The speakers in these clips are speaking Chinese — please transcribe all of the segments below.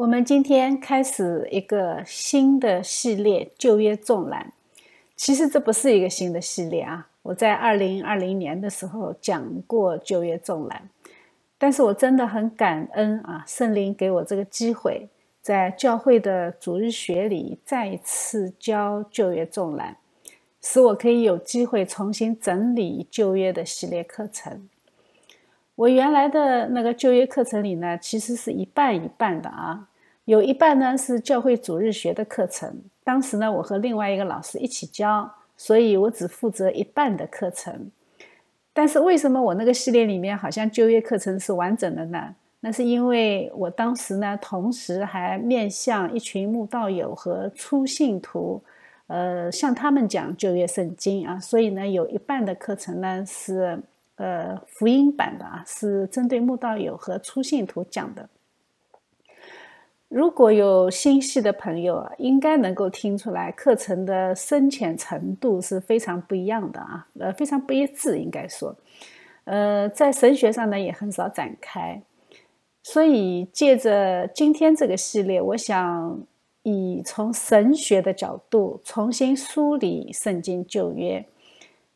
我们今天开始一个新的系列《旧约纵览》。其实这不是一个新的系列啊，我在二零二零年的时候讲过《旧约纵览》，但是我真的很感恩啊，圣灵给我这个机会，在教会的主日学里再一次教《旧约纵览》，使我可以有机会重新整理旧约的系列课程。我原来的那个旧约课程里呢，其实是一半一半的啊，有一半呢是教会主日学的课程，当时呢我和另外一个老师一起教，所以我只负责一半的课程。但是为什么我那个系列里面好像旧约课程是完整的呢？那是因为我当时呢同时还面向一群慕道友和初信徒，呃，向他们讲旧约圣经啊，所以呢有一半的课程呢是。呃，福音版的啊，是针对慕道友和初信徒讲的。如果有心细的朋友啊，应该能够听出来，课程的深浅程度是非常不一样的啊，呃，非常不一致，应该说，呃，在神学上呢也很少展开。所以借着今天这个系列，我想以从神学的角度重新梳理圣经旧约。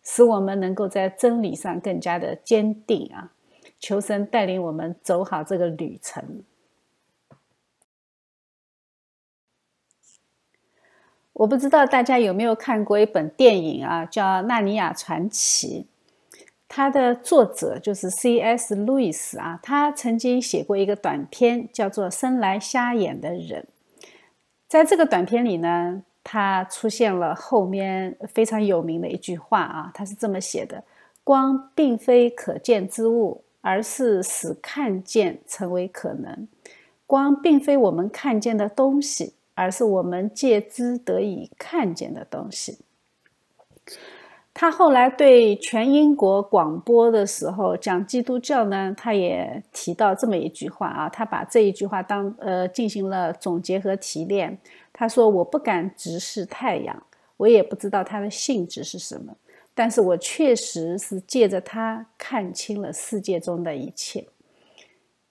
使我们能够在真理上更加的坚定啊！求神带领我们走好这个旅程。我不知道大家有没有看过一本电影啊，叫《纳尼亚传奇》。它的作者就是 C.S. 路易斯啊，他曾经写过一个短片，叫做《生来瞎眼的人》。在这个短片里呢。他出现了后面非常有名的一句话啊，他是这么写的：“光并非可见之物，而是使看见成为可能；光并非我们看见的东西，而是我们借之得以看见的东西。”他后来对全英国广播的时候讲基督教呢，他也提到这么一句话啊，他把这一句话当呃进行了总结和提炼。他说：“我不敢直视太阳，我也不知道它的性质是什么，但是我确实是借着它看清了世界中的一切。”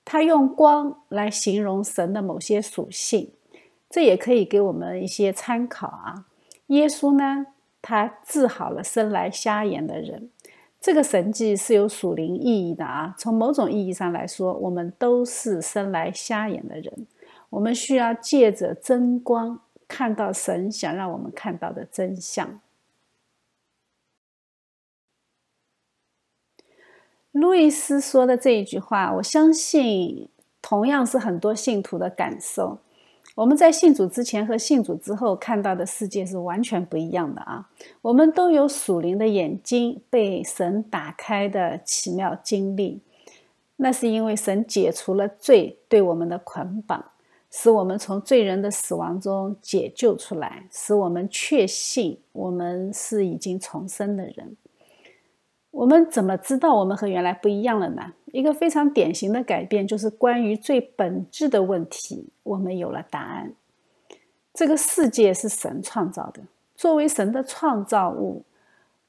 他用光来形容神的某些属性，这也可以给我们一些参考啊。耶稣呢？他治好了生来瞎眼的人，这个神迹是有属灵意义的啊。从某种意义上来说，我们都是生来瞎眼的人，我们需要借着真光看到神想让我们看到的真相。路易斯说的这一句话，我相信同样是很多信徒的感受。我们在信主之前和信主之后看到的世界是完全不一样的啊！我们都有属灵的眼睛被神打开的奇妙经历，那是因为神解除了罪对我们的捆绑，使我们从罪人的死亡中解救出来，使我们确信我们是已经重生的人。我们怎么知道我们和原来不一样了呢？一个非常典型的改变就是关于最本质的问题，我们有了答案。这个世界是神创造的，作为神的创造物，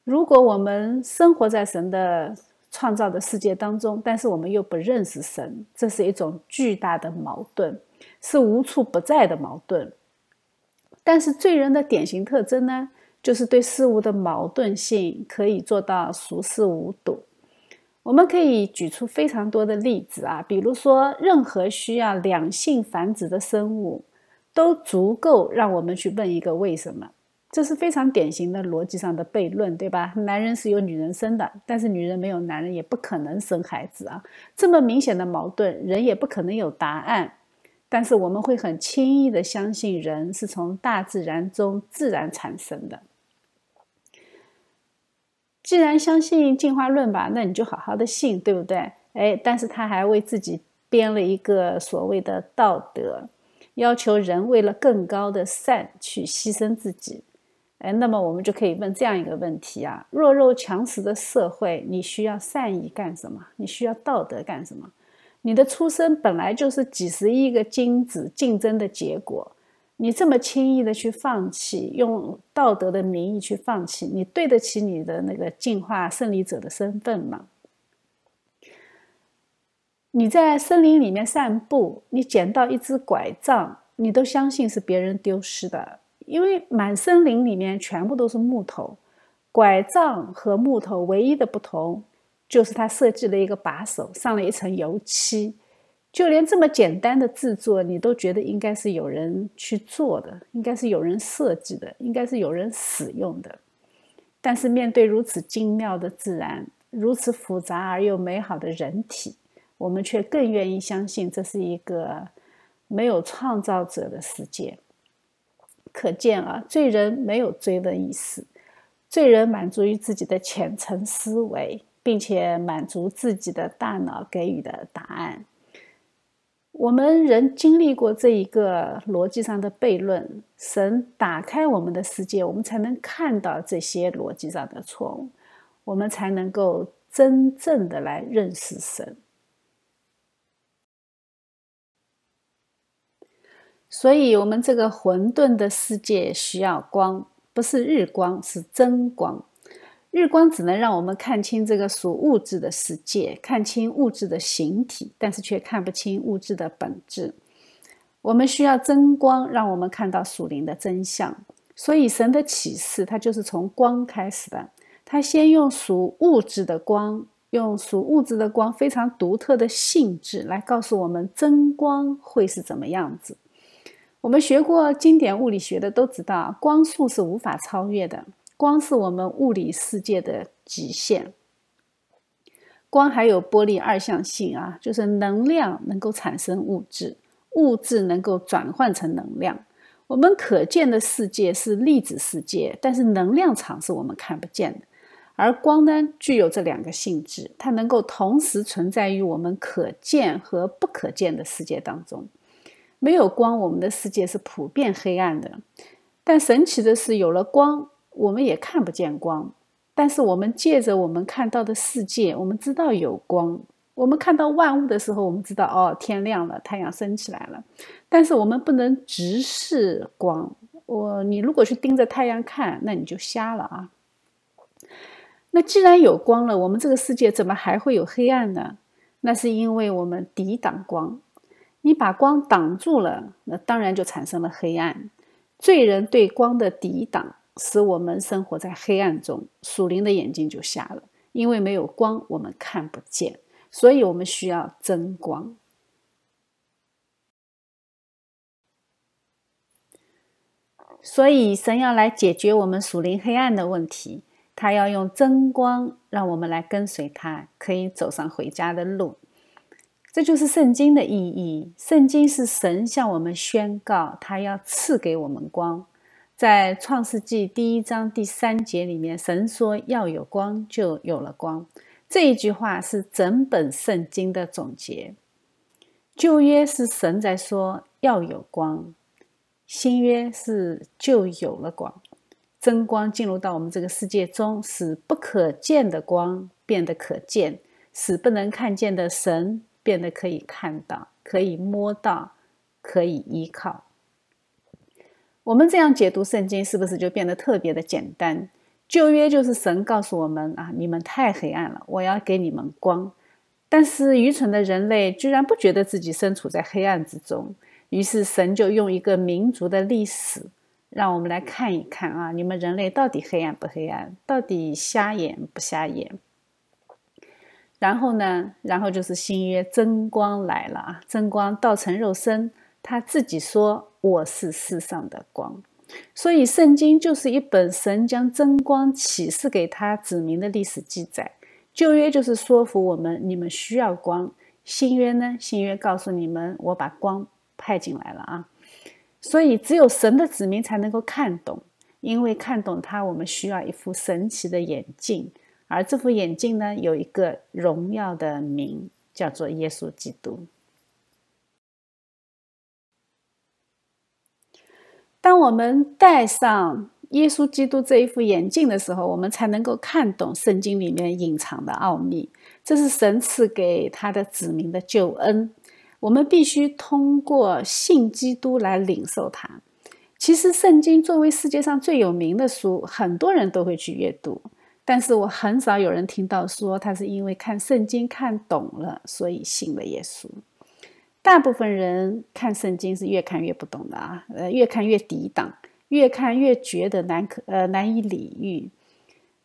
如果我们生活在神的创造的世界当中，但是我们又不认识神，这是一种巨大的矛盾，是无处不在的矛盾。但是罪人的典型特征呢？就是对事物的矛盾性可以做到熟视无睹。我们可以举出非常多的例子啊，比如说，任何需要两性繁殖的生物，都足够让我们去问一个为什么。这是非常典型的逻辑上的悖论，对吧？男人是由女人生的，但是女人没有男人也不可能生孩子啊。这么明显的矛盾，人也不可能有答案。但是我们会很轻易的相信人是从大自然中自然产生的。既然相信进化论吧，那你就好好的信，对不对？哎，但是他还为自己编了一个所谓的道德，要求人为了更高的善去牺牲自己。哎，那么我们就可以问这样一个问题啊：弱肉强食的社会，你需要善意干什么？你需要道德干什么？你的出生本来就是几十亿个精子竞争的结果。你这么轻易的去放弃，用道德的名义去放弃，你对得起你的那个进化胜利者的身份吗？你在森林里面散步，你捡到一只拐杖，你都相信是别人丢失的，因为满森林里面全部都是木头。拐杖和木头唯一的不同，就是它设计了一个把手，上了一层油漆。就连这么简单的制作，你都觉得应该是有人去做的，应该是有人设计的，应该是有人使用的。但是面对如此精妙的自然，如此复杂而又美好的人体，我们却更愿意相信这是一个没有创造者的世界。可见啊，罪人没有追问意识。罪人满足于自己的浅层思维，并且满足自己的大脑给予的答案。我们人经历过这一个逻辑上的悖论，神打开我们的世界，我们才能看到这些逻辑上的错误，我们才能够真正的来认识神。所以，我们这个混沌的世界需要光。不是日光，是真光。日光只能让我们看清这个属物质的世界，看清物质的形体，但是却看不清物质的本质。我们需要真光，让我们看到属灵的真相。所以，神的启示，它就是从光开始的。他先用属物质的光，用属物质的光非常独特的性质来告诉我们真光会是怎么样子。我们学过经典物理学的都知道，光速是无法超越的。光是我们物理世界的极限。光还有波粒二象性啊，就是能量能够产生物质，物质能够转换成能量。我们可见的世界是粒子世界，但是能量场是我们看不见的。而光呢，具有这两个性质，它能够同时存在于我们可见和不可见的世界当中。没有光，我们的世界是普遍黑暗的。但神奇的是，有了光，我们也看不见光。但是我们借着我们看到的世界，我们知道有光。我们看到万物的时候，我们知道哦，天亮了，太阳升起来了。但是我们不能直视光。我，你如果去盯着太阳看，那你就瞎了啊。那既然有光了，我们这个世界怎么还会有黑暗呢？那是因为我们抵挡光。你把光挡住了，那当然就产生了黑暗。罪人对光的抵挡，使我们生活在黑暗中，属灵的眼睛就瞎了。因为没有光，我们看不见，所以我们需要真光。所以神要来解决我们属灵黑暗的问题，他要用真光，让我们来跟随他，可以走上回家的路。这就是圣经的意义。圣经是神向我们宣告，他要赐给我们光。在创世纪第一章第三节里面，神说要有光，就有了光。这一句话是整本圣经的总结。旧约是神在说要有光，新约是就有了光。真光进入到我们这个世界中，使不可见的光变得可见，使不能看见的神。变得可以看到，可以摸到，可以依靠。我们这样解读圣经，是不是就变得特别的简单？旧约就是神告诉我们啊，你们太黑暗了，我要给你们光。但是愚蠢的人类居然不觉得自己身处在黑暗之中，于是神就用一个民族的历史，让我们来看一看啊，你们人类到底黑暗不黑暗？到底瞎眼不瞎眼？然后呢？然后就是新约真光来了啊！真光道成肉身，他自己说：“我是世上的光。”所以圣经就是一本神将真光启示给他子民的历史记载。旧约就是说服我们，你们需要光；新约呢？新约告诉你们，我把光派进来了啊！所以只有神的子民才能够看懂，因为看懂它，我们需要一副神奇的眼镜。而这副眼镜呢，有一个荣耀的名，叫做耶稣基督。当我们戴上耶稣基督这一副眼镜的时候，我们才能够看懂圣经里面隐藏的奥秘。这是神赐给他的子民的救恩。我们必须通过信基督来领受它。其实，圣经作为世界上最有名的书，很多人都会去阅读。但是我很少有人听到说他是因为看圣经看懂了，所以信了耶稣。大部分人看圣经是越看越不懂的啊，呃，越看越抵挡，越看越觉得难可呃难以理喻。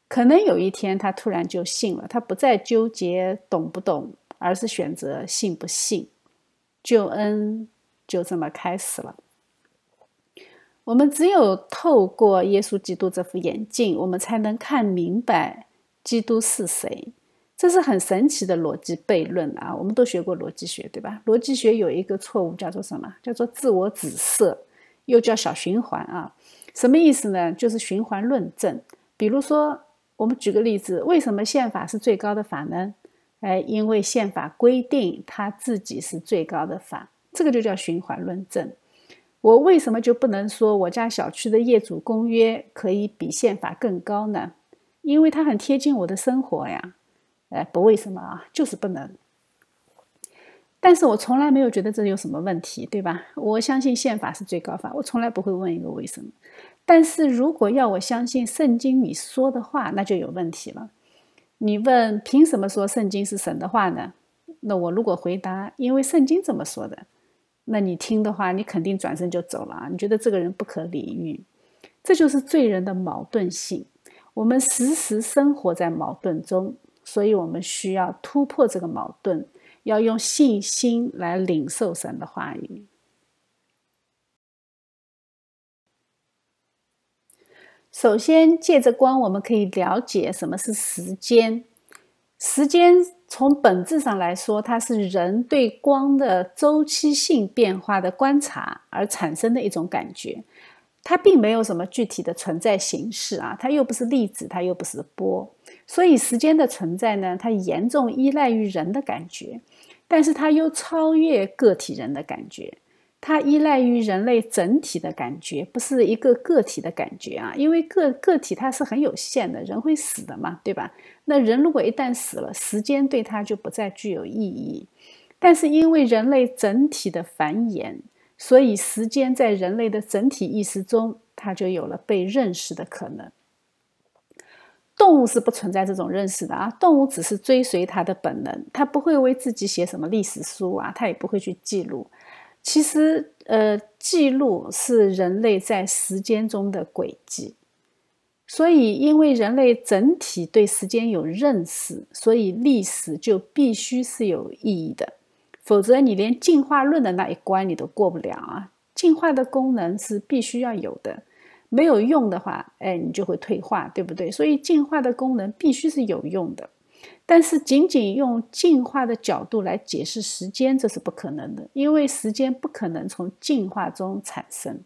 可能有一天他突然就信了，他不再纠结懂不懂，而是选择信不信，救恩就这么开始了。我们只有透过耶稣基督这副眼镜，我们才能看明白基督是谁。这是很神奇的逻辑悖论啊！我们都学过逻辑学，对吧？逻辑学有一个错误叫做什么？叫做自我紫色，又叫小循环啊。什么意思呢？就是循环论证。比如说，我们举个例子：为什么宪法是最高的法呢？哎，因为宪法规定它自己是最高的法，这个就叫循环论证。我为什么就不能说我家小区的业主公约可以比宪法更高呢？因为它很贴近我的生活呀。哎，不为什么啊，就是不能。但是我从来没有觉得这有什么问题，对吧？我相信宪法是最高法，我从来不会问一个为什么。但是如果要我相信圣经里说的话，那就有问题了。你问凭什么说圣经是神的话呢？那我如果回答因为圣经这么说的，那你听的话，你肯定转身就走了啊！你觉得这个人不可理喻，这就是罪人的矛盾性。我们时时生活在矛盾中。所以我们需要突破这个矛盾，要用信心来领受神的话语。首先，借着光，我们可以了解什么是时间。时间从本质上来说，它是人对光的周期性变化的观察而产生的一种感觉。它并没有什么具体的存在形式啊，它又不是粒子，它又不是波，所以时间的存在呢，它严重依赖于人的感觉，但是它又超越个体人的感觉，它依赖于人类整体的感觉，不是一个个体的感觉啊，因为个个体它是很有限的，人会死的嘛，对吧？那人如果一旦死了，时间对它就不再具有意义，但是因为人类整体的繁衍。所以，时间在人类的整体意识中，它就有了被认识的可能。动物是不存在这种认识的啊，动物只是追随它的本能，它不会为自己写什么历史书啊，它也不会去记录。其实，呃，记录是人类在时间中的轨迹。所以，因为人类整体对时间有认识，所以历史就必须是有意义的。否则，你连进化论的那一关你都过不了啊！进化的功能是必须要有的，没有用的话，哎，你就会退化，对不对？所以，进化的功能必须是有用的。但是，仅仅用进化的角度来解释时间，这是不可能的，因为时间不可能从进化中产生。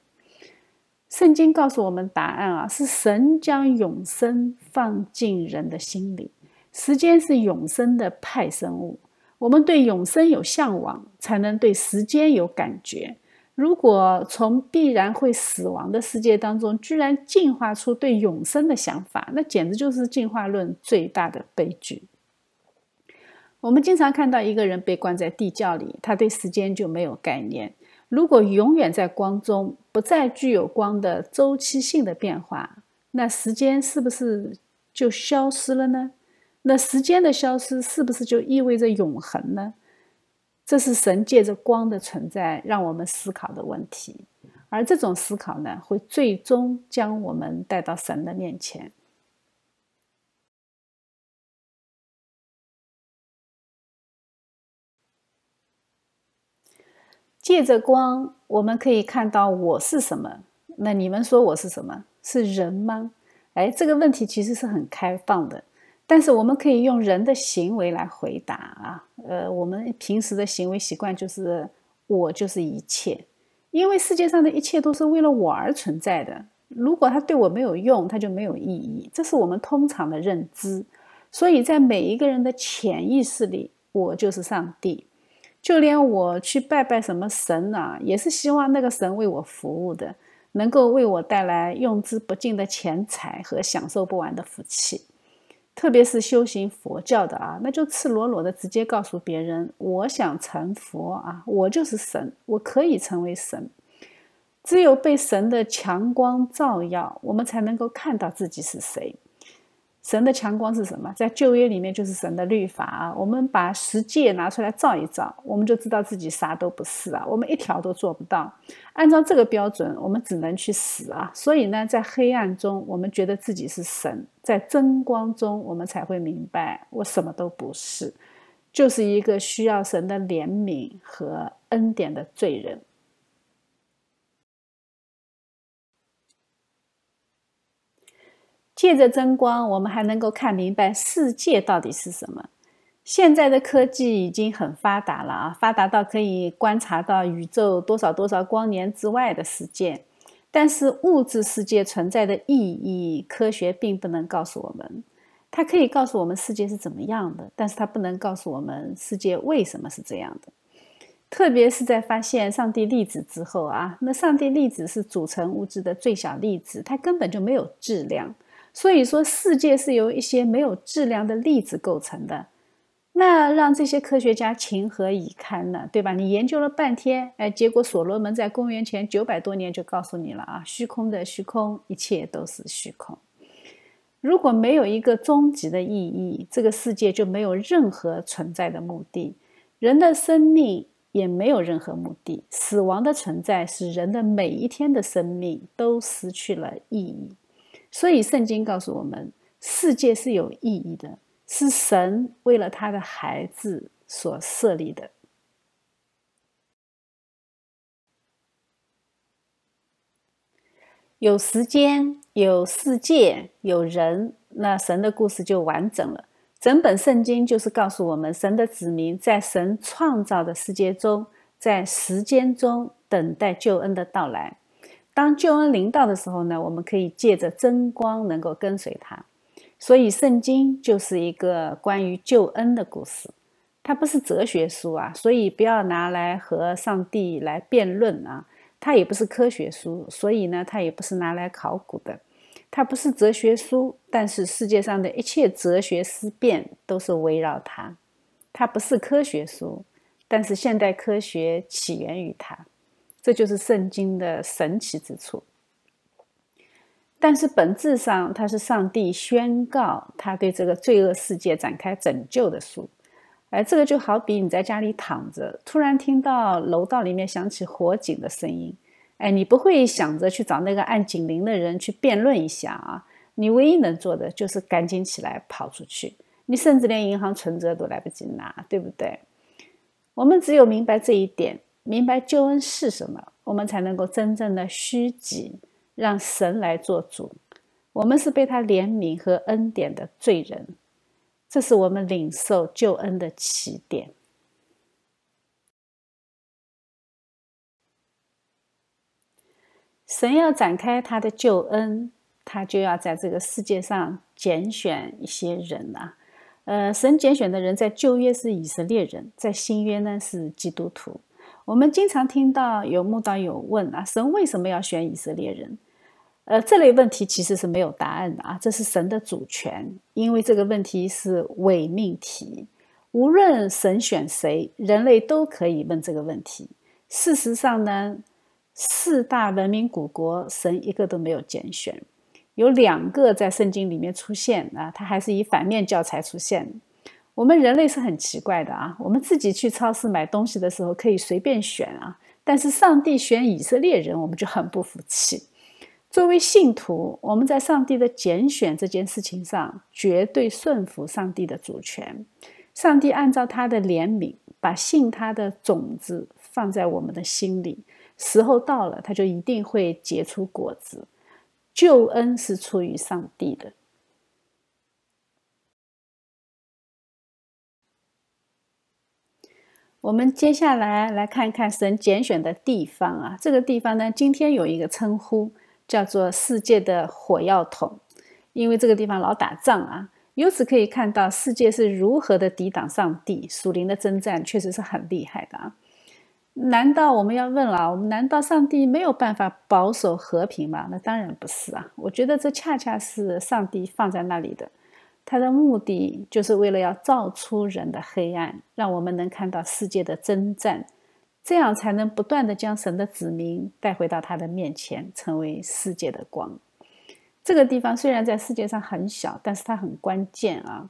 圣经告诉我们答案啊，是神将永生放进人的心里，时间是永生的派生物。我们对永生有向往，才能对时间有感觉。如果从必然会死亡的世界当中，居然进化出对永生的想法，那简直就是进化论最大的悲剧。我们经常看到一个人被关在地窖里，他对时间就没有概念。如果永远在光中，不再具有光的周期性的变化，那时间是不是就消失了呢？那时间的消失是不是就意味着永恒呢？这是神借着光的存在让我们思考的问题，而这种思考呢，会最终将我们带到神的面前。借着光，我们可以看到我是什么。那你们说我是什么？是人吗？哎，这个问题其实是很开放的。但是我们可以用人的行为来回答啊，呃，我们平时的行为习惯就是我就是一切，因为世界上的一切都是为了我而存在的。如果它对我没有用，它就没有意义。这是我们通常的认知。所以在每一个人的潜意识里，我就是上帝。就连我去拜拜什么神啊，也是希望那个神为我服务的，能够为我带来用之不尽的钱财和享受不完的福气。特别是修行佛教的啊，那就赤裸裸的直接告诉别人：我想成佛啊，我就是神，我可以成为神。只有被神的强光照耀，我们才能够看到自己是谁。神的强光是什么？在旧约里面就是神的律法啊。我们把十诫拿出来照一照，我们就知道自己啥都不是啊。我们一条都做不到。按照这个标准，我们只能去死啊。所以呢，在黑暗中，我们觉得自己是神；在真光中，我们才会明白，我什么都不是，就是一个需要神的怜悯和恩典的罪人。借着真光，我们还能够看明白世界到底是什么。现在的科技已经很发达了啊，发达到可以观察到宇宙多少多少光年之外的世界。但是物质世界存在的意义，科学并不能告诉我们。它可以告诉我们世界是怎么样的，但是它不能告诉我们世界为什么是这样的。特别是在发现上帝粒子之后啊，那上帝粒子是组成物质的最小粒子，它根本就没有质量。所以说，世界是由一些没有质量的粒子构成的，那让这些科学家情何以堪呢？对吧？你研究了半天，哎，结果所罗门在公元前九百多年就告诉你了啊，虚空的虚空，一切都是虚空。如果没有一个终极的意义，这个世界就没有任何存在的目的，人的生命也没有任何目的，死亡的存在使人的每一天的生命都失去了意义。所以，圣经告诉我们，世界是有意义的，是神为了他的孩子所设立的。有时间，有世界，有人，那神的故事就完整了。整本圣经就是告诉我们，神的子民在神创造的世界中，在时间中等待救恩的到来。当救恩临到的时候呢，我们可以借着真光能够跟随他。所以圣经就是一个关于救恩的故事，它不是哲学书啊，所以不要拿来和上帝来辩论啊。它也不是科学书，所以呢，它也不是拿来考古的。它不是哲学书，但是世界上的一切哲学思辨都是围绕它。它不是科学书，但是现代科学起源于它。这就是圣经的神奇之处，但是本质上，它是上帝宣告他对这个罪恶世界展开拯救的书。哎，这个就好比你在家里躺着，突然听到楼道里面响起火警的声音，哎，你不会想着去找那个按警铃的人去辩论一下啊？你唯一能做的就是赶紧起来跑出去，你甚至连银行存折都来不及拿，对不对？我们只有明白这一点。明白救恩是什么，我们才能够真正的虚己，让神来做主。我们是被他怜悯和恩典的罪人，这是我们领受救恩的起点。神要展开他的救恩，他就要在这个世界上拣选一些人啊。呃，神拣选的人在旧约是以色列人，在新约呢是基督徒。我们经常听到有牧道友问啊，神为什么要选以色列人？呃，这类问题其实是没有答案的啊，这是神的主权，因为这个问题是伪命题。无论神选谁，人类都可以问这个问题。事实上呢，四大文明古国，神一个都没有拣选，有两个在圣经里面出现啊，它还是以反面教材出现。我们人类是很奇怪的啊！我们自己去超市买东西的时候可以随便选啊，但是上帝选以色列人，我们就很不服气。作为信徒，我们在上帝的拣选这件事情上绝对顺服上帝的主权。上帝按照他的怜悯，把信他的种子放在我们的心里，时候到了，他就一定会结出果子。救恩是出于上帝的。我们接下来来看看神拣选的地方啊，这个地方呢，今天有一个称呼叫做“世界的火药桶”，因为这个地方老打仗啊。由此可以看到世界是如何的抵挡上帝，属灵的征战确实是很厉害的啊。难道我们要问了，我们难道上帝没有办法保守和平吗？那当然不是啊。我觉得这恰恰是上帝放在那里的。他的目的就是为了要照出人的黑暗，让我们能看到世界的征战，这样才能不断的将神的子民带回到他的面前，成为世界的光。这个地方虽然在世界上很小，但是它很关键啊。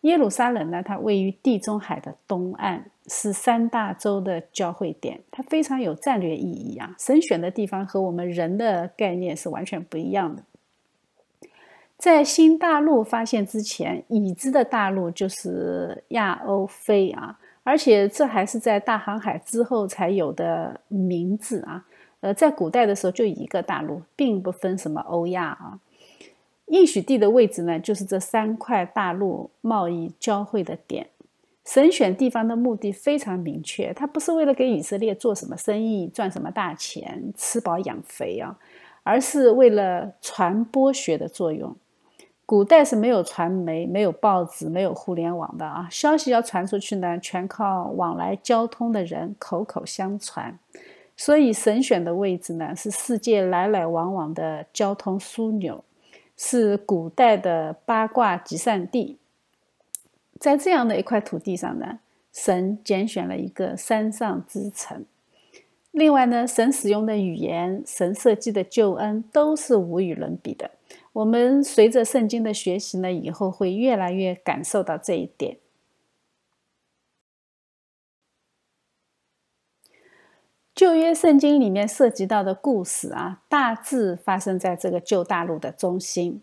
耶路撒冷呢，它位于地中海的东岸，是三大洲的交汇点，它非常有战略意义啊。神选的地方和我们人的概念是完全不一样的。在新大陆发现之前，已知的大陆就是亚欧非啊，而且这还是在大航海之后才有的名字啊。呃，在古代的时候就一个大陆，并不分什么欧亚啊。应许地的位置呢，就是这三块大陆贸易交汇的点。神选地方的目的非常明确，它不是为了给以色列做什么生意、赚什么大钱、吃饱养肥啊，而是为了传播学的作用。古代是没有传媒、没有报纸、没有互联网的啊，消息要传出去呢，全靠往来交通的人口口相传。所以神选的位置呢，是世界来来往往的交通枢纽。是古代的八卦集散地，在这样的一块土地上呢，神拣选了一个山上之城。另外呢，神使用的语言、神设计的救恩都是无与伦比的。我们随着圣经的学习呢，以后会越来越感受到这一点。旧约圣经里面涉及到的故事啊，大致发生在这个旧大陆的中心。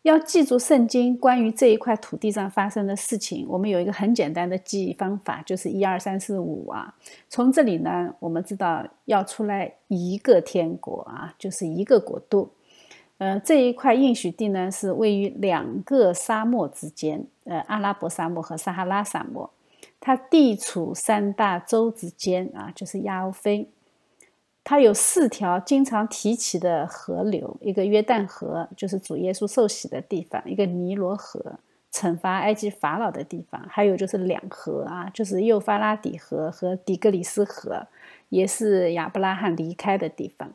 要记住圣经关于这一块土地上发生的事情，我们有一个很简单的记忆方法，就是一二三四五啊。从这里呢，我们知道要出来一个天国啊，就是一个国度。呃，这一块应许地呢，是位于两个沙漠之间，呃，阿拉伯沙漠和撒哈拉沙漠。它地处三大洲之间啊，就是亚欧非。它有四条经常提起的河流，一个约旦河，就是主耶稣受洗的地方；一个尼罗河，惩罚埃及法老的地方；还有就是两河啊，就是幼发拉底河和底格里斯河，也是亚伯拉罕离开的地方。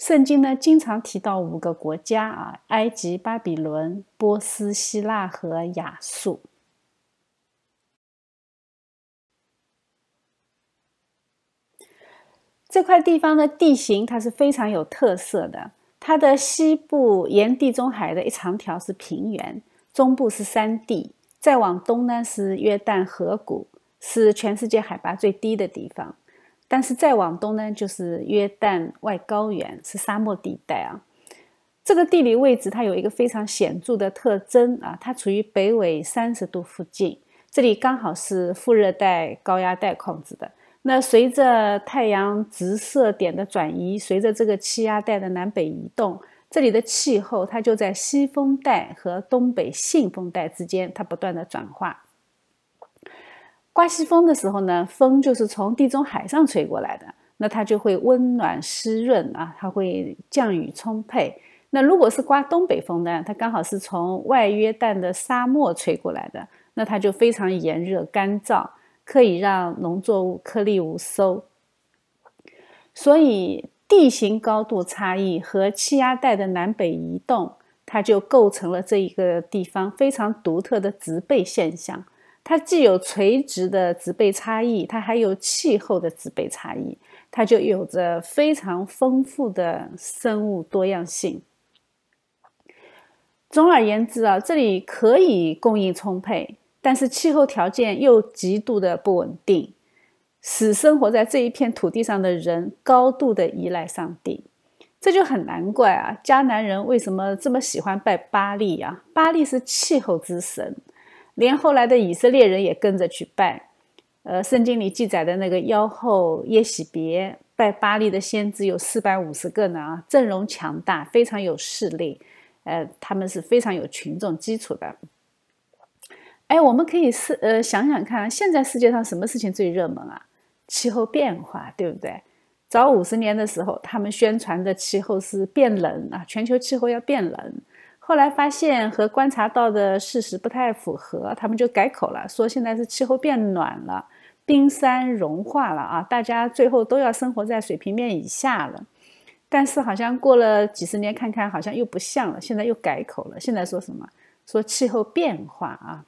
圣经呢，经常提到五个国家啊：埃及、巴比伦、波斯、希腊和亚述。这块地方的地形它是非常有特色的，它的西部沿地中海的一长条是平原，中部是山地，再往东呢是约旦河谷，是全世界海拔最低的地方。但是再往东呢就是约旦外高原，是沙漠地带啊。这个地理位置它有一个非常显著的特征啊，它处于北纬三十度附近，这里刚好是副热带高压带控制的。那随着太阳直射点的转移，随着这个气压带的南北移动，这里的气候它就在西风带和东北信风带之间，它不断的转化。刮西风的时候呢，风就是从地中海上吹过来的，那它就会温暖湿润啊，它会降雨充沛。那如果是刮东北风呢，它刚好是从外约旦的沙漠吹过来的，那它就非常炎热干燥。可以让农作物颗粒无收，所以地形高度差异和气压带的南北移动，它就构成了这一个地方非常独特的植被现象。它既有垂直的植被差异，它还有气候的植被差异，它就有着非常丰富的生物多样性。总而言之啊，这里可以供应充沛。但是气候条件又极度的不稳定，使生活在这一片土地上的人高度的依赖上帝，这就很难怪啊！迦南人为什么这么喜欢拜巴利啊？巴利是气候之神，连后来的以色列人也跟着去拜。呃，圣经里记载的那个妖后耶喜别拜巴利的先知有四百五十个呢啊，阵容强大，非常有势力，呃，他们是非常有群众基础的。哎，我们可以是呃想想看，现在世界上什么事情最热门啊？气候变化，对不对？早五十年的时候，他们宣传的气候是变冷啊，全球气候要变冷。后来发现和观察到的事实不太符合，他们就改口了，说现在是气候变暖了，冰山融化了啊，大家最后都要生活在水平面以下了。但是好像过了几十年，看看好像又不像了，现在又改口了，现在说什么？说气候变化啊。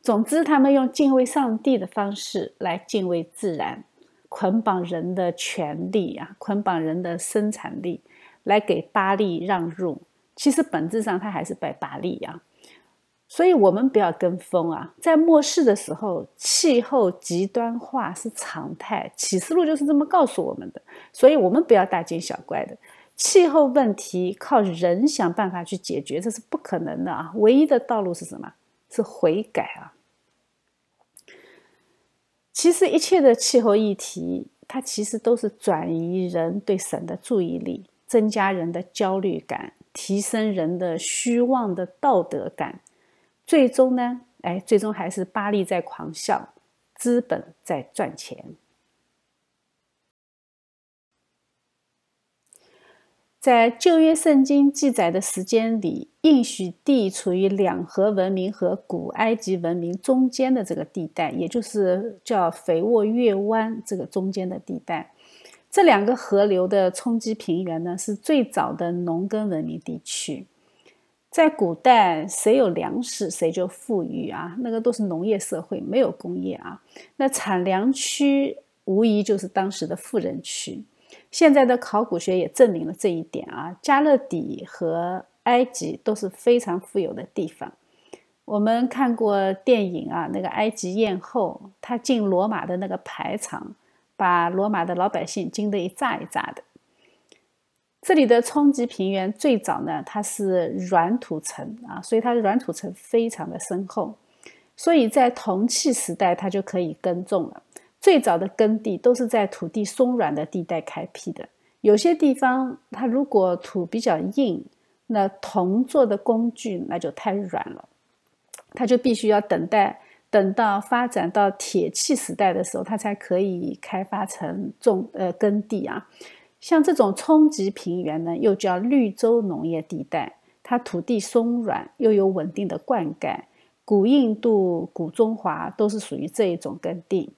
总之，他们用敬畏上帝的方式来敬畏自然，捆绑人的权利啊，捆绑人的生产力，来给巴利让路。其实本质上他还是拜巴利呀。所以我们不要跟风啊！在末世的时候，气候极端化是常态，启示录就是这么告诉我们的。所以，我们不要大惊小怪的。气候问题靠人想办法去解决，这是不可能的啊！唯一的道路是什么？是悔改啊！其实，一切的气候议题，它其实都是转移人对神的注意力，增加人的焦虑感，提升人的虚妄的道德感。最终呢，哎，最终还是巴利在狂笑，资本在赚钱。在旧约圣经记载的时间里，应许地处于两河文明和古埃及文明中间的这个地带，也就是叫肥沃月湾这个中间的地带。这两个河流的冲积平原呢，是最早的农耕文明地区。在古代，谁有粮食谁就富裕啊，那个都是农业社会，没有工业啊。那产粮区无疑就是当时的富人区。现在的考古学也证明了这一点啊。加勒底和埃及都是非常富有的地方。我们看过电影啊，那个埃及艳后，她进罗马的那个排场，把罗马的老百姓惊得一炸一炸的。这里的冲积平原最早呢，它是软土层啊，所以它的软土层非常的深厚，所以在铜器时代它就可以耕种了。最早的耕地都是在土地松软的地带开辟的，有些地方它如果土比较硬，那铜做的工具那就太软了，它就必须要等待，等到发展到铁器时代的时候，它才可以开发成种呃耕地啊。像这种冲积平原呢，又叫绿洲农业地带，它土地松软，又有稳定的灌溉。古印度、古中华都是属于这一种耕地。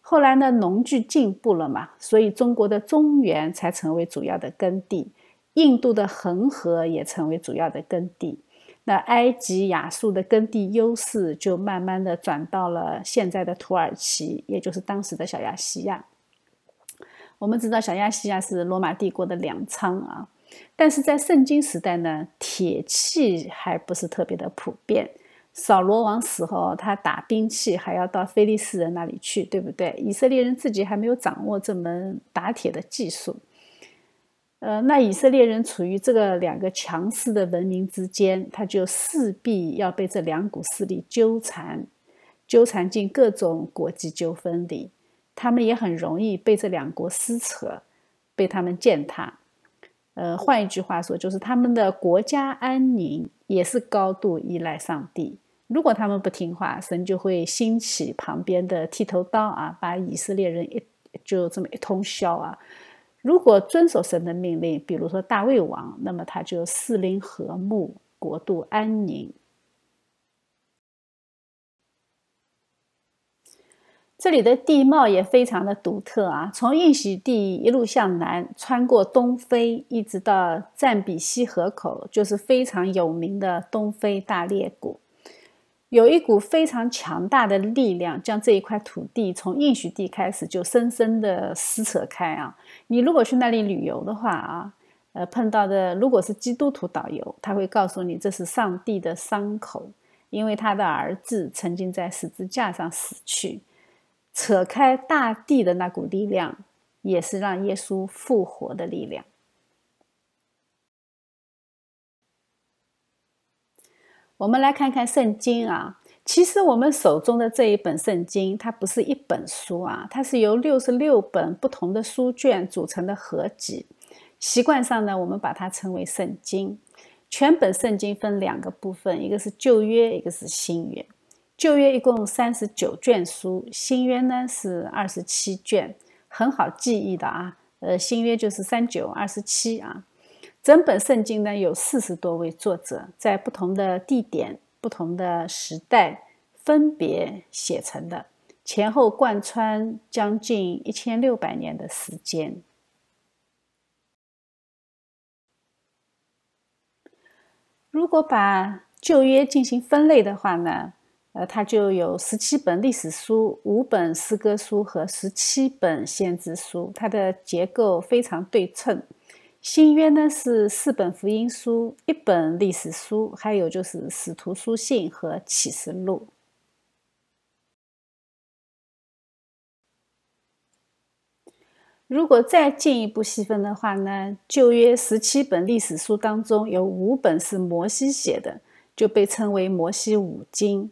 后来呢，农具进步了嘛，所以中国的中原才成为主要的耕地，印度的恒河也成为主要的耕地。那埃及、亚述的耕地优势就慢慢的转到了现在的土耳其，也就是当时的小亚细亚。我们知道小亚细亚是罗马帝国的粮仓啊，但是在圣经时代呢，铁器还不是特别的普遍。扫罗王死后，他打兵器还要到菲利斯人那里去，对不对？以色列人自己还没有掌握这门打铁的技术。呃，那以色列人处于这个两个强势的文明之间，他就势必要被这两股势力纠缠，纠缠进各种国际纠纷里。他们也很容易被这两国撕扯，被他们践踏。呃，换一句话说，就是他们的国家安宁也是高度依赖上帝。如果他们不听话，神就会兴起旁边的剃头刀啊，把以色列人一就这么一通削啊。如果遵守神的命令，比如说大卫王，那么他就四邻和睦，国度安宁。这里的地貌也非常的独特啊，从应许地一路向南，穿过东非，一直到赞比西河口，就是非常有名的东非大裂谷。有一股非常强大的力量，将这一块土地从应许地开始就深深的撕扯开啊！你如果去那里旅游的话啊，呃，碰到的如果是基督徒导游，他会告诉你这是上帝的伤口，因为他的儿子曾经在十字架上死去。扯开大地的那股力量，也是让耶稣复活的力量。我们来看看圣经啊，其实我们手中的这一本圣经，它不是一本书啊，它是由六十六本不同的书卷组成的合集。习惯上呢，我们把它称为圣经。全本圣经分两个部分，一个是旧约，一个是新约。旧约一共三十九卷书，新约呢是二十七卷，很好记忆的啊。呃，新约就是三九二十七啊。整本圣经呢有四十多位作者，在不同的地点、不同的时代分别写成的，前后贯穿将近一千六百年的时间。如果把旧约进行分类的话呢？呃，它就有十七本历史书、五本诗歌书和十七本先知书，它的结构非常对称。新约呢是四本福音书、一本历史书，还有就是使徒书信和启示录。如果再进一步细分的话呢，旧约十七本历史书当中有五本是摩西写的，就被称为摩西五经。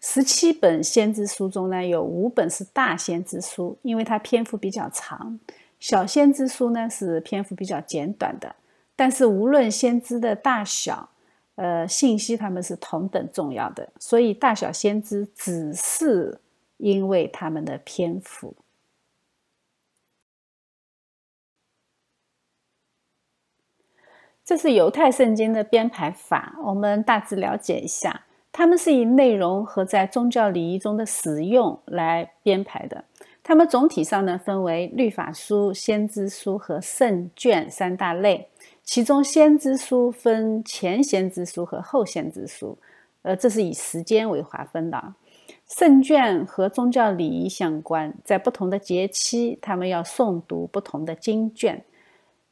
十七本先知书中呢，有五本是大先知书，因为它篇幅比较长；小先知书呢是篇幅比较简短的。但是无论先知的大小，呃，信息他们是同等重要的，所以大小先知只是因为他们的篇幅。这是犹太圣经的编排法，我们大致了解一下。他们是以内容和在宗教礼仪中的使用来编排的。他们总体上呢分为律法书、先知书和圣卷三大类。其中先知书分前先知书和后先知书，呃，这是以时间为划分的。圣卷和宗教礼仪相关，在不同的节期，他们要诵读不同的经卷。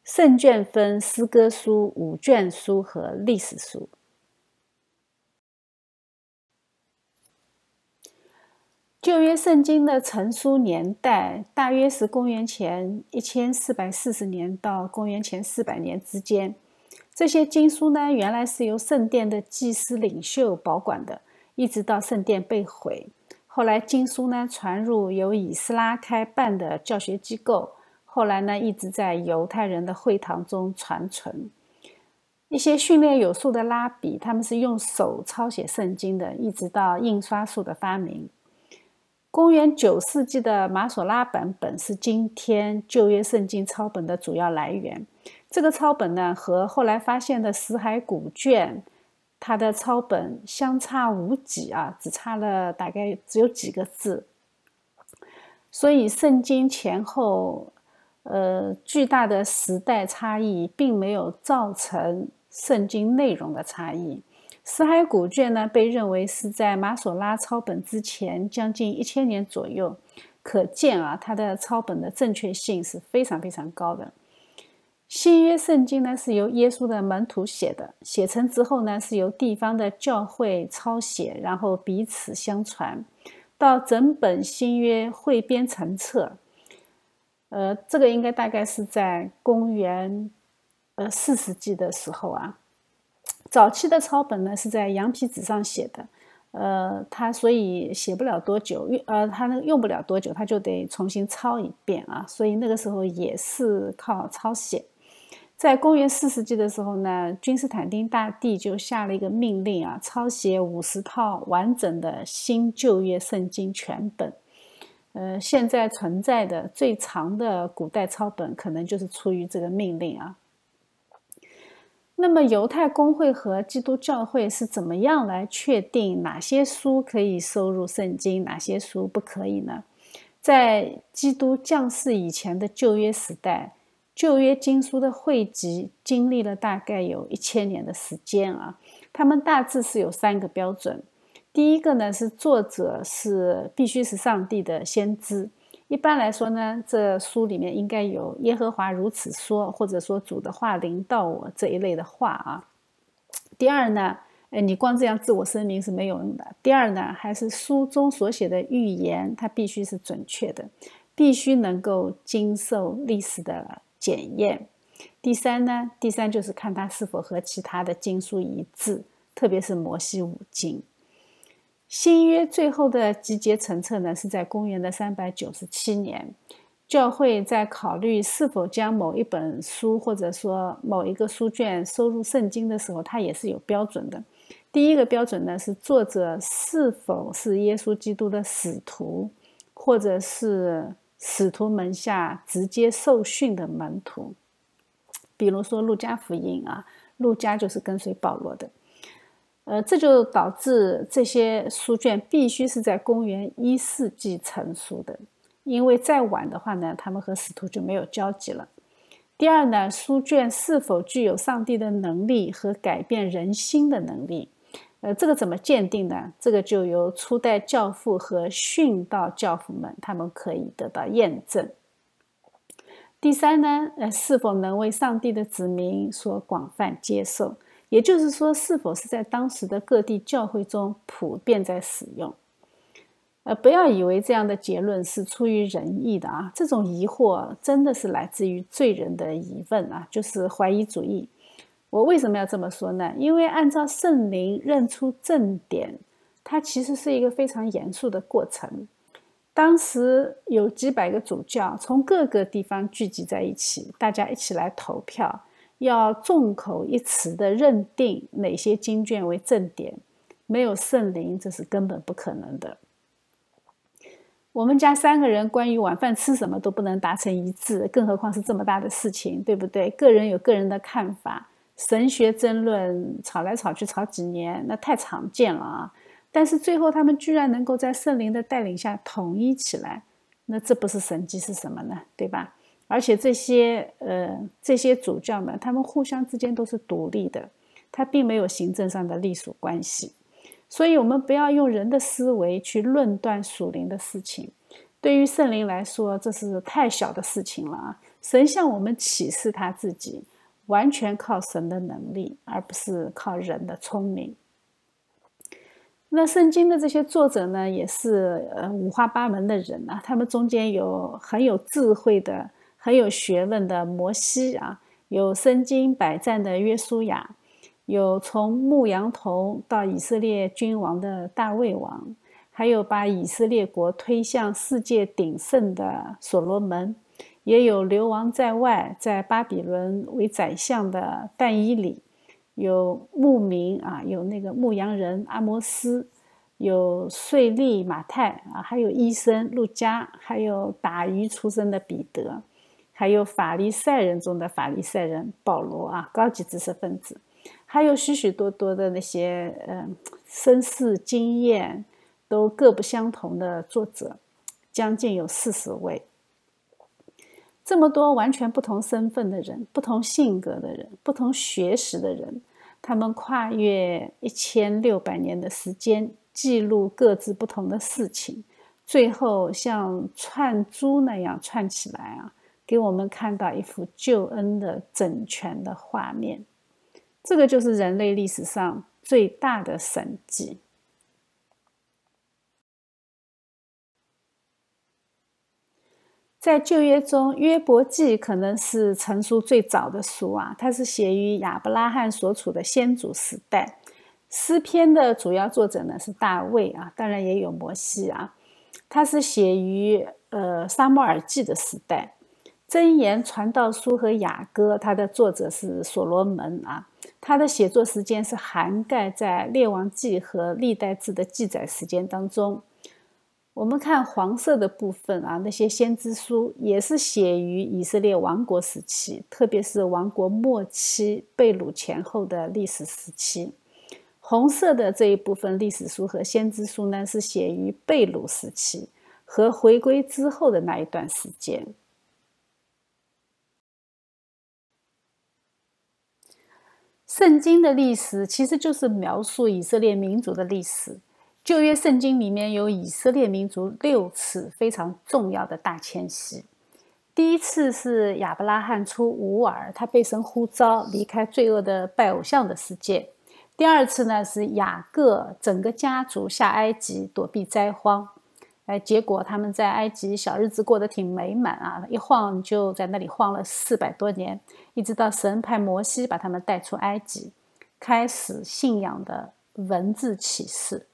圣卷分诗歌书、五卷书和历史书。旧约圣经的成书年代大约是公元前一千四百四十年到公元前四百年之间。这些经书呢，原来是由圣殿的祭司领袖保管的，一直到圣殿被毁。后来经书呢传入由以斯拉开办的教学机构。后来呢，一直在犹太人的会堂中传存。一些训练有素的拉比，他们是用手抄写圣经的，一直到印刷术的发明。公元九世纪的马索拉版本是今天旧约圣经抄本的主要来源。这个抄本呢，和后来发现的死海古卷，它的抄本相差无几啊，只差了大概只有几个字。所以圣经前后。呃，巨大的时代差异并没有造成圣经内容的差异。死海古卷呢，被认为是在马索拉抄本之前将近一千年左右，可见啊，它的抄本的正确性是非常非常高的。新约圣经呢，是由耶稣的门徒写的，写成之后呢，是由地方的教会抄写，然后彼此相传，到整本新约汇编成册。呃，这个应该大概是在公元呃四世纪的时候啊。早期的抄本呢是在羊皮纸上写的，呃，他所以写不了多久，用呃他那个用不了多久，他就得重新抄一遍啊。所以那个时候也是靠抄写。在公元四世纪的时候呢，君士坦丁大帝就下了一个命令啊，抄写五十套完整的新旧约圣经全本。呃，现在存在的最长的古代抄本，可能就是出于这个命令啊。那么，犹太公会和基督教会是怎么样来确定哪些书可以收入圣经，哪些书不可以呢？在基督降世以前的旧约时代，旧约经书的汇集经历了大概有一千年的时间啊。他们大致是有三个标准。第一个呢是作者是必须是上帝的先知，一般来说呢，这书里面应该有耶和华如此说，或者说主的话临到我这一类的话啊。第二呢，呃，你光这样自我声明是没有用的。第二呢，还是书中所写的预言，它必须是准确的，必须能够经受历史的检验。第三呢，第三就是看它是否和其他的经书一致，特别是摩西五经。新约最后的集结成册呢，是在公元的三百九十七年。教会在考虑是否将某一本书或者说某一个书卷收入圣经的时候，它也是有标准的。第一个标准呢，是作者是否是耶稣基督的使徒，或者是使徒门下直接受训的门徒。比如说《路加福音》啊，路加就是跟随保罗的。呃，这就导致这些书卷必须是在公元一世纪成书的，因为再晚的话呢，他们和使徒就没有交集了。第二呢，书卷是否具有上帝的能力和改变人心的能力？呃，这个怎么鉴定呢？这个就由初代教父和殉道教父们他们可以得到验证。第三呢，呃，是否能为上帝的子民所广泛接受？也就是说，是否是在当时的各地教会中普遍在使用？呃，不要以为这样的结论是出于仁义的啊！这种疑惑真的是来自于罪人的疑问啊，就是怀疑主义。我为什么要这么说呢？因为按照圣灵认出正点，它其实是一个非常严肃的过程。当时有几百个主教从各个地方聚集在一起，大家一起来投票。要众口一词的认定哪些经卷为正典，没有圣灵，这是根本不可能的。我们家三个人关于晚饭吃什么都不能达成一致，更何况是这么大的事情，对不对？个人有个人的看法，神学争论吵来吵去吵几年，那太常见了啊！但是最后他们居然能够在圣灵的带领下统一起来，那这不是神迹是什么呢？对吧？而且这些呃这些主教们，他们互相之间都是独立的，他并没有行政上的隶属关系。所以，我们不要用人的思维去论断属灵的事情。对于圣灵来说，这是太小的事情了啊！神向我们启示他自己，完全靠神的能力，而不是靠人的聪明。那圣经的这些作者呢，也是呃五花八门的人啊，他们中间有很有智慧的。很有学问的摩西啊，有身经百战的约书亚，有从牧羊童到以色列君王的大卫王，还有把以色列国推向世界鼎盛的所罗门，也有流亡在外，在巴比伦为宰相的但伊里，有牧民啊，有那个牧羊人阿摩斯，有税吏马太啊，还有医生路加，还有打鱼出身的彼得。还有法利赛人中的法利赛人保罗啊，高级知识分子，还有许许多多的那些嗯身世经验都各不相同的作者，将近有四十位。这么多完全不同身份的人、不同性格的人、不同学识的人，他们跨越一千六百年的时间，记录各自不同的事情，最后像串珠那样串起来啊。给我们看到一幅救恩的整全的画面，这个就是人类历史上最大的神迹。在旧约中，《约伯记》可能是成书最早的书啊，它是写于亚伯拉罕所处的先祖时代。诗篇的主要作者呢是大卫啊，当然也有摩西啊。他是写于呃撒母耳记的时代。箴言传道书和雅歌，它的作者是所罗门啊。他的写作时间是涵盖在列王记和历代志的记载时间当中。我们看黄色的部分啊，那些先知书也是写于以色列王国时期，特别是王国末期、被掳前后的历史时期。红色的这一部分历史书和先知书呢，是写于被掳时期和回归之后的那一段时间。圣经的历史其实就是描述以色列民族的历史。旧约圣经里面有以色列民族六次非常重要的大迁徙。第一次是亚伯拉罕出吾尔，他被神呼召离开罪恶的拜偶像的世界。第二次呢是雅各整个家族下埃及躲避灾荒。哎，结果他们在埃及小日子过得挺美满啊，一晃就在那里晃了四百多年，一直到神派摩西把他们带出埃及，开始信仰的文字启示。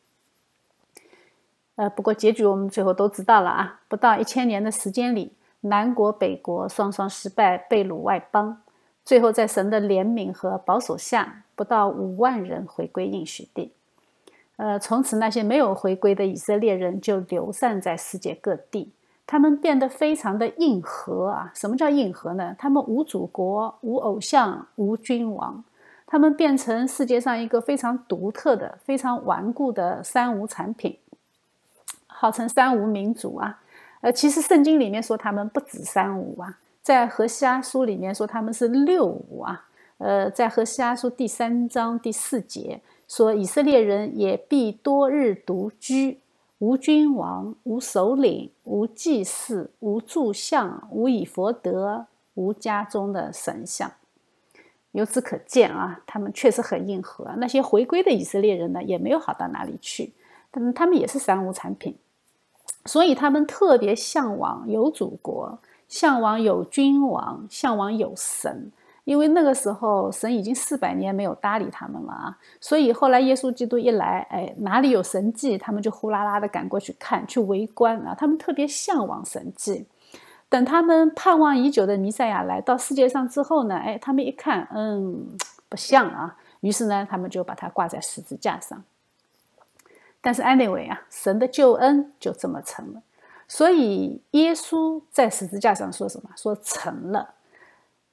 呃，不过结局我们最后都知道了啊，不到一千年的时间里，南国北国双双失败，被掳外邦，最后在神的怜悯和保守下，不到五万人回归应许地。呃，从此那些没有回归的以色列人就流散在世界各地，他们变得非常的硬核啊！什么叫硬核呢？他们无祖国、无偶像、无君王，他们变成世界上一个非常独特的、非常顽固的三无产品，号称三无民族啊！呃，其实圣经里面说他们不止三无啊，在何西阿书里面说他们是六无啊！呃，在何西阿书第三章第四节。说以色列人也必多日独居，无君王，无首领，无祭祀，无柱像，无以佛德，无家中的神像。由此可见啊，他们确实很硬核。那些回归的以色列人呢，也没有好到哪里去，但他们也是三无产品，所以他们特别向往有祖国，向往有君王，向往有神。因为那个时候神已经四百年没有搭理他们了啊，所以后来耶稣基督一来，哎，哪里有神迹，他们就呼啦啦的赶过去看，去围观啊。他们特别向往神迹。等他们盼望已久的弥赛亚来到世界上之后呢，哎，他们一看，嗯，不像啊，于是呢，他们就把它挂在十字架上。但是 anyway 啊，神的救恩就这么成了。所以耶稣在十字架上说什么？说成了。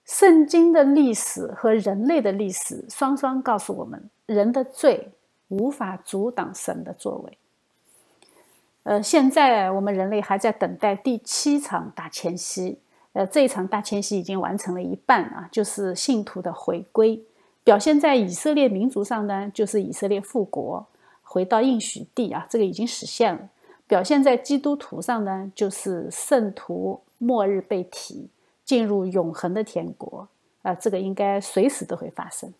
圣经的历史和人类的历史双双告诉我们，人的罪无法阻挡神的作为。呃，现在我们人类还在等待第七场大迁徙。呃，这一场大迁徙已经完成了一半啊，就是信徒的回归。表现在以色列民族上呢，就是以色列复国，回到应许地啊，这个已经实现了。表现在基督徒上呢，就是圣徒末日被提。进入永恒的天国啊，这个应该随时都会发生。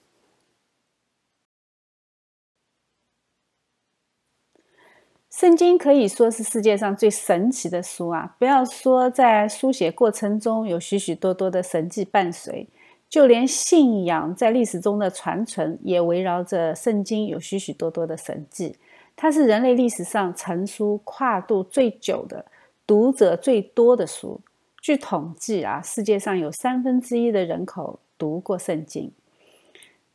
圣经可以说是世界上最神奇的书啊！不要说在书写过程中有许许多多的神迹伴随，就连信仰在历史中的传承也围绕着圣经有许许多多的神迹。它是人类历史上成书跨度最久的、读者最多的书。据统计啊，世界上有三分之一的人口读过圣经，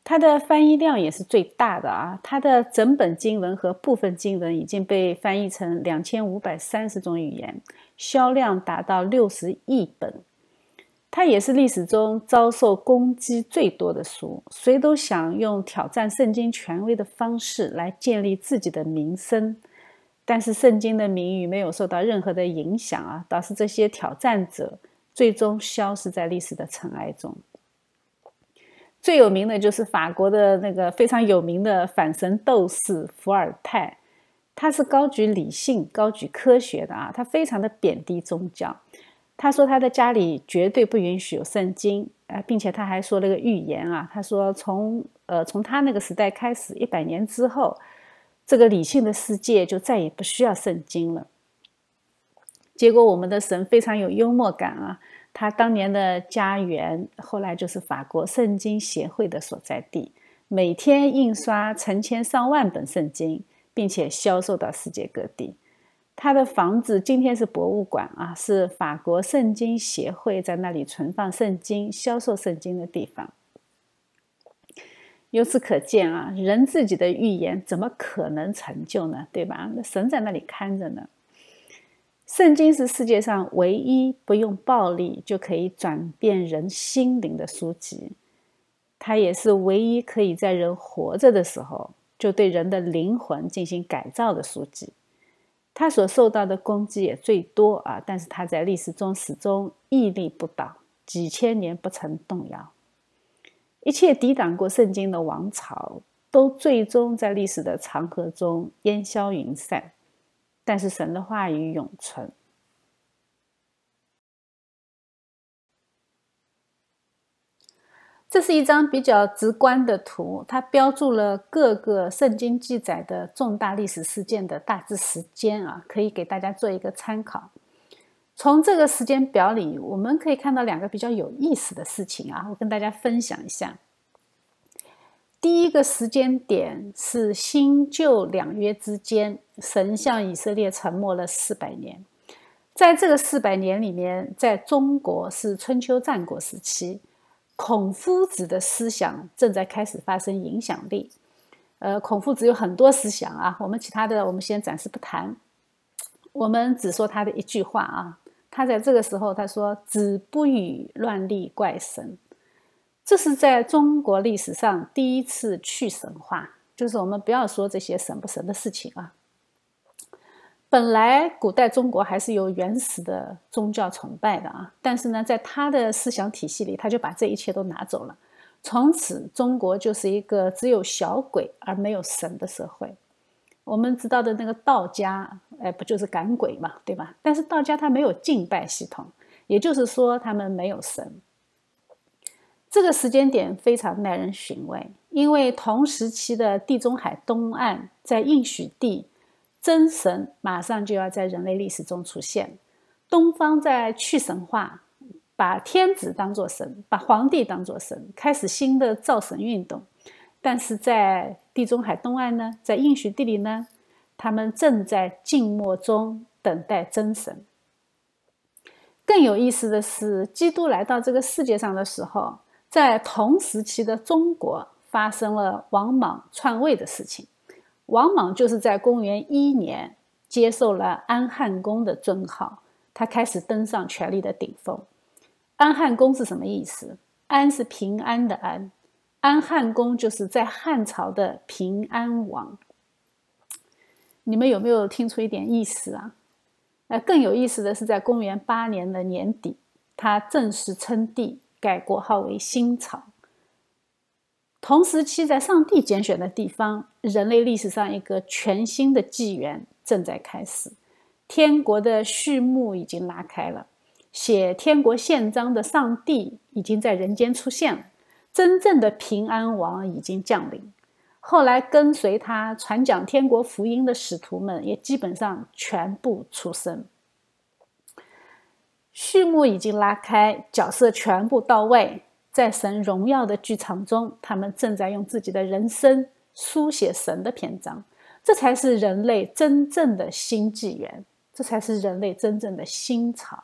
它的翻译量也是最大的啊。它的整本经文和部分经文已经被翻译成两千五百三十种语言，销量达到六十亿本。它也是历史中遭受攻击最多的书，谁都想用挑战圣经权威的方式来建立自己的名声。但是圣经的名誉没有受到任何的影响啊，导致这些挑战者最终消失在历史的尘埃中。最有名的就是法国的那个非常有名的反神斗士伏尔泰，他是高举理性、高举科学的啊，他非常的贬低宗教。他说他的家里绝对不允许有圣经，呃，并且他还说了个预言啊，他说从呃从他那个时代开始，一百年之后。这个理性的世界就再也不需要圣经了。结果，我们的神非常有幽默感啊！他当年的家园后来就是法国圣经协会的所在地，每天印刷成千上万本圣经，并且销售到世界各地。他的房子今天是博物馆啊，是法国圣经协会在那里存放圣经、销售圣经的地方。由此可见啊，人自己的预言怎么可能成就呢？对吧？那神在那里看着呢。圣经是世界上唯一不用暴力就可以转变人心灵的书籍，它也是唯一可以在人活着的时候就对人的灵魂进行改造的书籍。它所受到的攻击也最多啊，但是它在历史中始终屹立不倒，几千年不曾动摇。一切抵挡过圣经的王朝，都最终在历史的长河中烟消云散。但是神的话语永存。这是一张比较直观的图，它标注了各个圣经记载的重大历史事件的大致时间啊，可以给大家做一个参考。从这个时间表里，我们可以看到两个比较有意思的事情啊，我跟大家分享一下。第一个时间点是新旧两约之间，神向以色列沉默了四百年。在这个四百年里面，在中国是春秋战国时期，孔夫子的思想正在开始发生影响力。呃，孔夫子有很多思想啊，我们其他的我们先暂时不谈，我们只说他的一句话啊。他在这个时候他说：“子不语乱立怪神。”这是在中国历史上第一次去神话，就是我们不要说这些神不神的事情啊。本来古代中国还是有原始的宗教崇拜的啊，但是呢，在他的思想体系里，他就把这一切都拿走了。从此，中国就是一个只有小鬼而没有神的社会。我们知道的那个道家，哎，不就是赶鬼嘛，对吧？但是道家他没有敬拜系统，也就是说他们没有神。这个时间点非常耐人寻味，因为同时期的地中海东岸在应许地，真神马上就要在人类历史中出现。东方在去神话，把天子当作神，把皇帝当作神，开始新的造神运动。但是在地中海东岸呢，在应许地里呢，他们正在静默中等待真神。更有意思的是，基督来到这个世界上的时候。在同时期的中国发生了王莽篡位的事情。王莽就是在公元一年接受了安汉公的尊号，他开始登上权力的顶峰。安汉公是什么意思？安是平安的安，安汉公就是在汉朝的平安王。你们有没有听出一点意思啊？那，更有意思的是，在公元八年的年底，他正式称帝。改国号为新朝。同时期，在上帝拣选的地方，人类历史上一个全新的纪元正在开始。天国的序幕已经拉开了，写天国宪章的上帝已经在人间出现了，真正的平安王已经降临。后来跟随他传讲天国福音的使徒们也基本上全部出生。序幕已经拉开，角色全部到位，在神荣耀的剧场中，他们正在用自己的人生书写神的篇章。这才是人类真正的新纪元，这才是人类真正的新潮。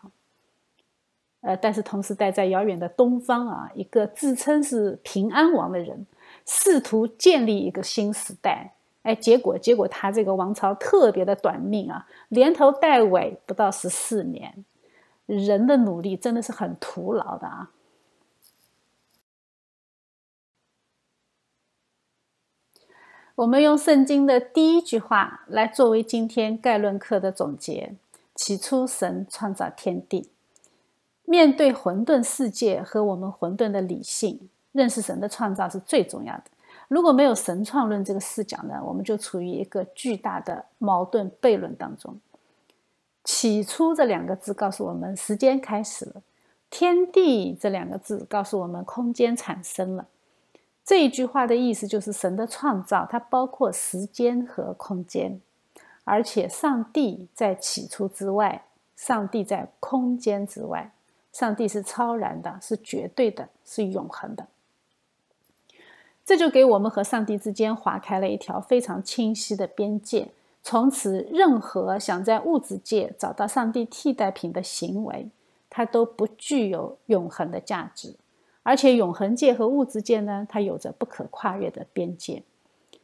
呃，但是同时，待在遥远的东方啊，一个自称是平安王的人，试图建立一个新时代。哎，结果结果他这个王朝特别的短命啊，连头带尾不到十四年。人的努力真的是很徒劳的啊！我们用圣经的第一句话来作为今天概论课的总结：起初，神创造天地。面对混沌世界和我们混沌的理性，认识神的创造是最重要的。如果没有神创论这个视角呢，我们就处于一个巨大的矛盾悖论当中。起初这两个字告诉我们时间开始了，天地这两个字告诉我们空间产生了。这一句话的意思就是神的创造它包括时间和空间，而且上帝在起初之外，上帝在空间之外，上帝是超然的，是绝对的，是永恒的。这就给我们和上帝之间划开了一条非常清晰的边界。从此，任何想在物质界找到上帝替代品的行为，它都不具有永恒的价值。而且，永恒界和物质界呢，它有着不可跨越的边界。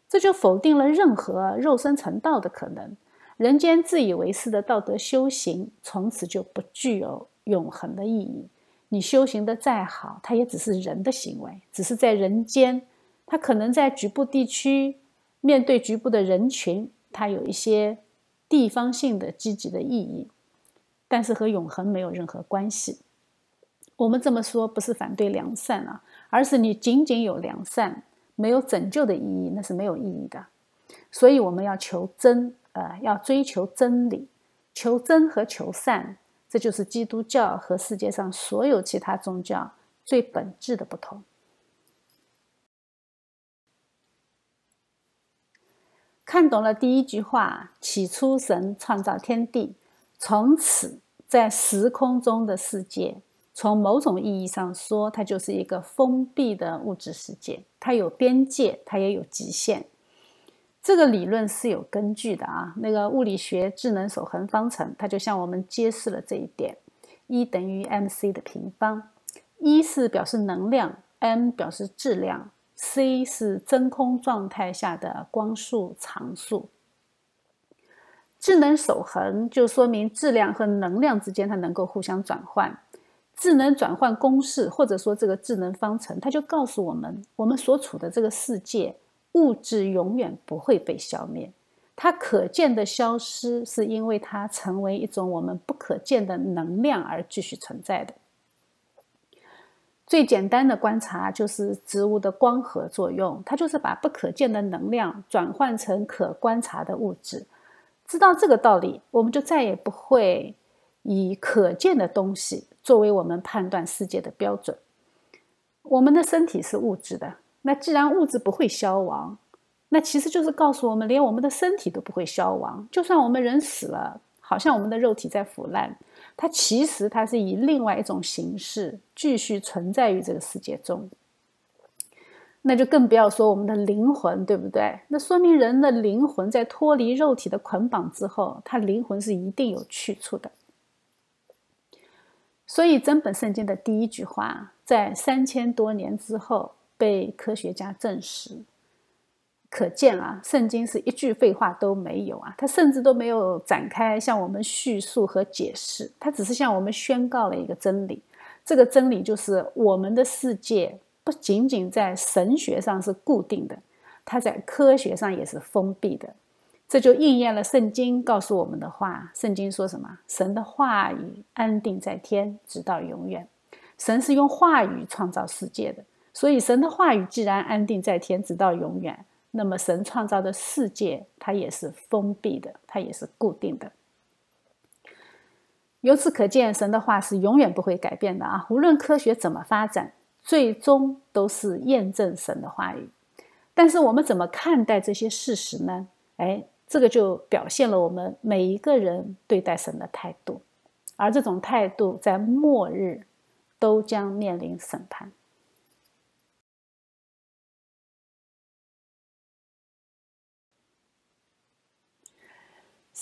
这就否定了任何肉身成道的可能。人间自以为是的道德修行，从此就不具有永恒的意义。你修行的再好，它也只是人的行为，只是在人间，它可能在局部地区面对局部的人群。它有一些地方性的积极的意义，但是和永恒没有任何关系。我们这么说不是反对良善啊，而是你仅仅有良善，没有拯救的意义，那是没有意义的。所以我们要求真，呃，要追求真理，求真和求善，这就是基督教和世界上所有其他宗教最本质的不同。看懂了第一句话，起初神创造天地，从此在时空中的世界，从某种意义上说，它就是一个封闭的物质世界，它有边界，它也有极限。这个理论是有根据的啊。那个物理学智能守恒方程，它就向我们揭示了这一点：E 等于 mc 的平方。E 是表示能量，m 表示质量。c 是真空状态下的光速常数。智能守恒就说明质量和能量之间它能够互相转换。智能转换公式或者说这个智能方程，它就告诉我们，我们所处的这个世界物质永远不会被消灭，它可见的消失是因为它成为一种我们不可见的能量而继续存在的。最简单的观察就是植物的光合作用，它就是把不可见的能量转换成可观察的物质。知道这个道理，我们就再也不会以可见的东西作为我们判断世界的标准。我们的身体是物质的，那既然物质不会消亡，那其实就是告诉我们，连我们的身体都不会消亡。就算我们人死了，好像我们的肉体在腐烂，它其实它是以另外一种形式继续存在于这个世界中。那就更不要说我们的灵魂，对不对？那说明人的灵魂在脱离肉体的捆绑之后，他灵魂是一定有去处的。所以，整本圣经的第一句话，在三千多年之后被科学家证实。可见啊，圣经是一句废话都没有啊，它甚至都没有展开向我们叙述和解释，它只是向我们宣告了一个真理。这个真理就是我们的世界。不仅仅在神学上是固定的，它在科学上也是封闭的。这就应验了圣经告诉我们的话。圣经说什么？神的话语安定在天，直到永远。神是用话语创造世界的，所以神的话语既然安定在天，直到永远，那么神创造的世界它也是封闭的，它也是固定的。由此可见，神的话是永远不会改变的啊！无论科学怎么发展。最终都是验证神的话语，但是我们怎么看待这些事实呢？哎，这个就表现了我们每一个人对待神的态度，而这种态度在末日都将面临审判。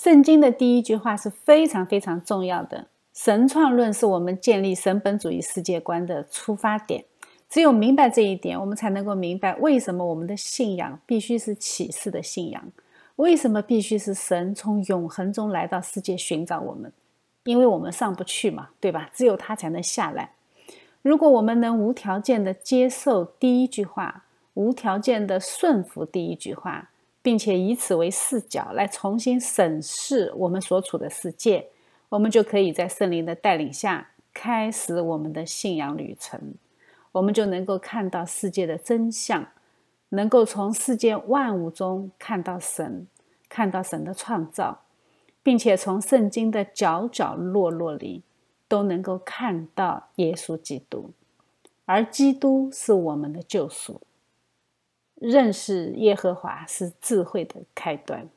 圣经的第一句话是非常非常重要的，神创论是我们建立神本主义世界观的出发点。只有明白这一点，我们才能够明白为什么我们的信仰必须是启示的信仰，为什么必须是神从永恒中来到世界寻找我们，因为我们上不去嘛，对吧？只有他才能下来。如果我们能无条件的接受第一句话，无条件的顺服第一句话，并且以此为视角来重新审视我们所处的世界，我们就可以在圣灵的带领下开始我们的信仰旅程。我们就能够看到世界的真相，能够从世界万物中看到神，看到神的创造，并且从圣经的角角落落里都能够看到耶稣基督，而基督是我们的救赎。认识耶和华是智慧的开端。